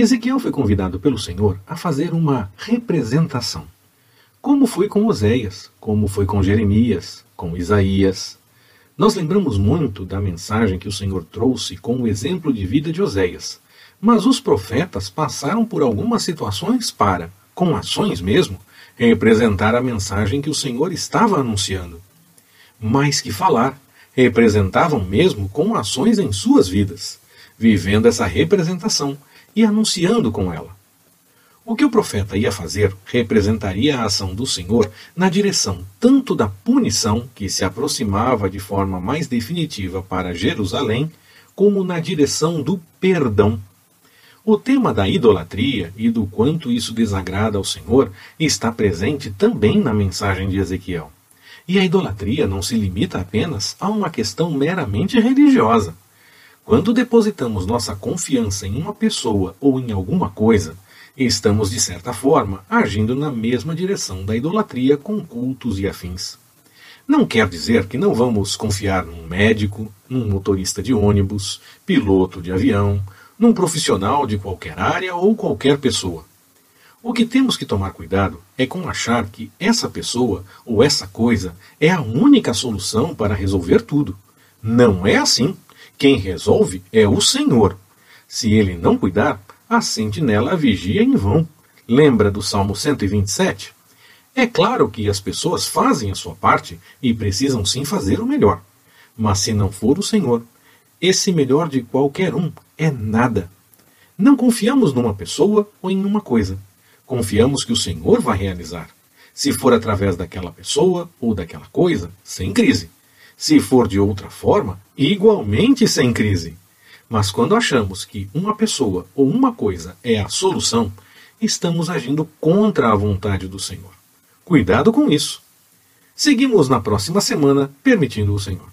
Ezequiel foi convidado pelo Senhor a fazer uma representação. Como foi com Oséias, como foi com Jeremias, com Isaías. Nós lembramos muito da mensagem que o Senhor trouxe com o exemplo de vida de Oséias, mas os profetas passaram por algumas situações para, com ações mesmo, representar a mensagem que o Senhor estava anunciando. Mais que falar, representavam mesmo com ações em suas vidas, vivendo essa representação e anunciando com ela. O que o profeta ia fazer representaria a ação do Senhor na direção tanto da punição, que se aproximava de forma mais definitiva para Jerusalém, como na direção do perdão. O tema da idolatria e do quanto isso desagrada ao Senhor está presente também na mensagem de Ezequiel. E a idolatria não se limita apenas a uma questão meramente religiosa. Quando depositamos nossa confiança em uma pessoa ou em alguma coisa, estamos, de certa forma, agindo na mesma direção da idolatria com cultos e afins. Não quer dizer que não vamos confiar num médico, num motorista de ônibus, piloto de avião, num profissional de qualquer área ou qualquer pessoa. O que temos que tomar cuidado é com achar que essa pessoa ou essa coisa é a única solução para resolver tudo. Não é assim. Quem resolve é o Senhor. Se ele não cuidar, a sentinela vigia em vão. Lembra do Salmo 127? É claro que as pessoas fazem a sua parte e precisam sim fazer o melhor. Mas se não for o Senhor, esse melhor de qualquer um é nada. Não confiamos numa pessoa ou em uma coisa. Confiamos que o Senhor vai realizar. Se for através daquela pessoa ou daquela coisa, sem crise. Se for de outra forma, igualmente sem crise. Mas quando achamos que uma pessoa ou uma coisa é a solução, estamos agindo contra a vontade do Senhor. Cuidado com isso. Seguimos na próxima semana, permitindo o Senhor.